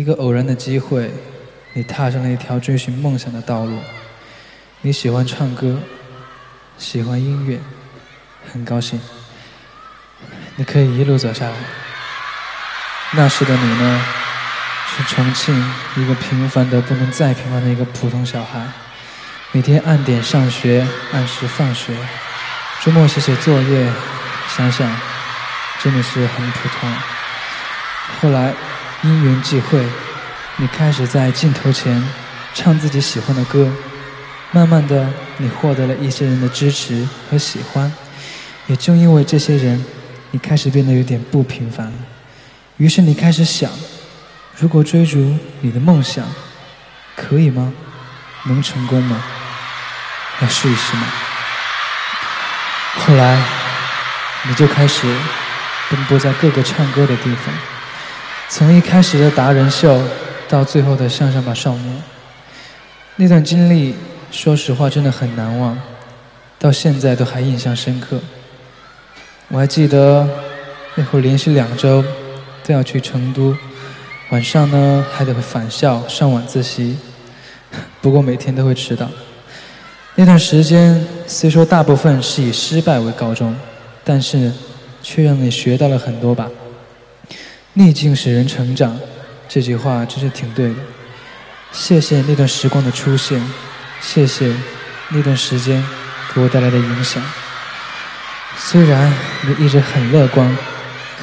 一个偶然的机会，你踏上了一条追寻梦想的道路。你喜欢唱歌，喜欢音乐，很高兴，你可以一路走下来。那时的你呢，是重庆一个平凡的不能再平凡的一个普通小孩，每天按点上学，按时放学，周末写写作业，想想，真的是很普通。后来因缘际会，你开始在镜头前唱自己喜欢的歌。慢慢的，你获得了一些人的支持和喜欢，也正因为这些人，你开始变得有点不平凡了。于是你开始想，如果追逐你的梦想，可以吗？能成功吗？要试一试吗？后来，你就开始奔波在各个唱歌的地方，从一开始的达人秀，到最后的向上吧少年，那段经历。说实话，真的很难忘，到现在都还印象深刻。我还记得那会儿连续两周都要去成都，晚上呢还得返校上晚自习，不过每天都会迟到。那段时间虽说大部分是以失败为告终，但是却让你学到了很多吧。逆境使人成长，这句话真是挺对的。谢谢那段时光的出现。谢谢那段时间给我带来的影响。虽然你一直很乐观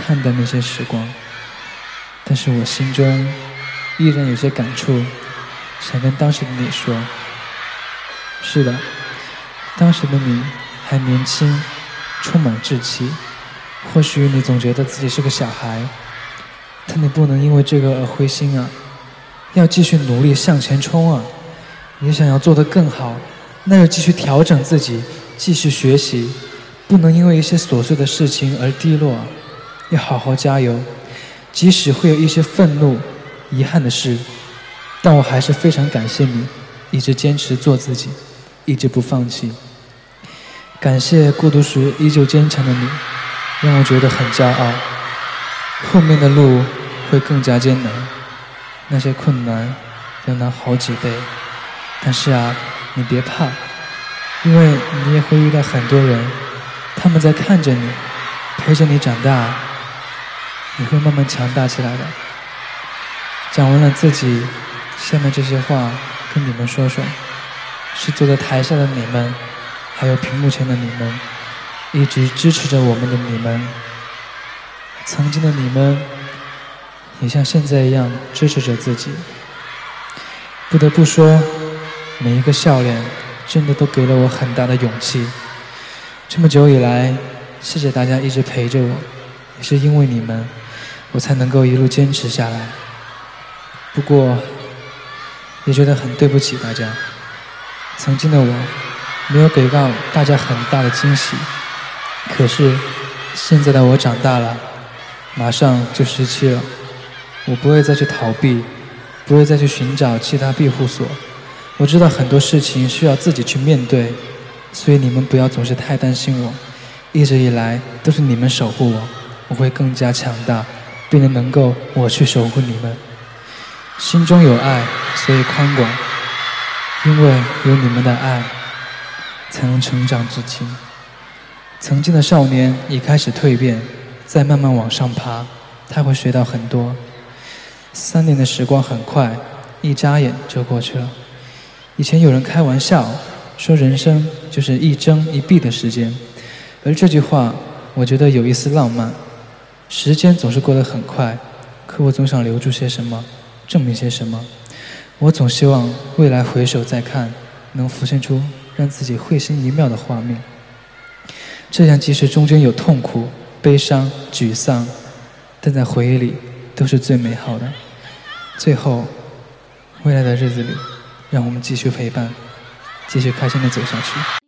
看待那些时光，但是我心中依然有些感触，想跟当时的你说：是的，当时的你还年轻，充满志气。或许你总觉得自己是个小孩，但你不能因为这个而灰心啊！要继续努力向前冲啊！你想要做得更好，那就继续调整自己，继续学习，不能因为一些琐碎的事情而低落啊，要好好加油。即使会有一些愤怒、遗憾的事，但我还是非常感谢你，一直坚持做自己，一直不放弃。感谢孤独时依旧坚强的你，让我觉得很骄傲。后面的路会更加艰难，那些困难要难好几倍。但是啊，你别怕，因为你也会遇到很多人，他们在看着你，陪着你长大，你会慢慢强大起来的。讲完了自己，下面这些话跟你们说说，是坐在台下的你们，还有屏幕前的你们，一直支持着我们的你们，曾经的你们，也像现在一样支持着自己。不得不说。每一个笑脸，真的都给了我很大的勇气。这么久以来，谢谢大家一直陪着我，也是因为你们，我才能够一路坚持下来。不过，也觉得很对不起大家。曾经的我，没有给到大家很大的惊喜。可是，现在的我长大了，马上就十七了，我不会再去逃避，不会再去寻找其他庇护所。我知道很多事情需要自己去面对，所以你们不要总是太担心我。一直以来都是你们守护我，我会更加强大，变得能够我去守护你们。心中有爱，所以宽广，因为有你们的爱，才能成长至今。曾经的少年已开始蜕变，再慢慢往上爬，他会学到很多。三年的时光很快，一眨眼就过去了。以前有人开玩笑说，人生就是一睁一闭的时间，而这句话，我觉得有一丝浪漫。时间总是过得很快，可我总想留住些什么，证明些什么。我总希望未来回首再看，能浮现出让自己会心一妙的画面。这样，即使中间有痛苦、悲伤、沮丧，但在回忆里都是最美好的。最后，未来的日子里。让我们继续陪伴，继续开心的走下去。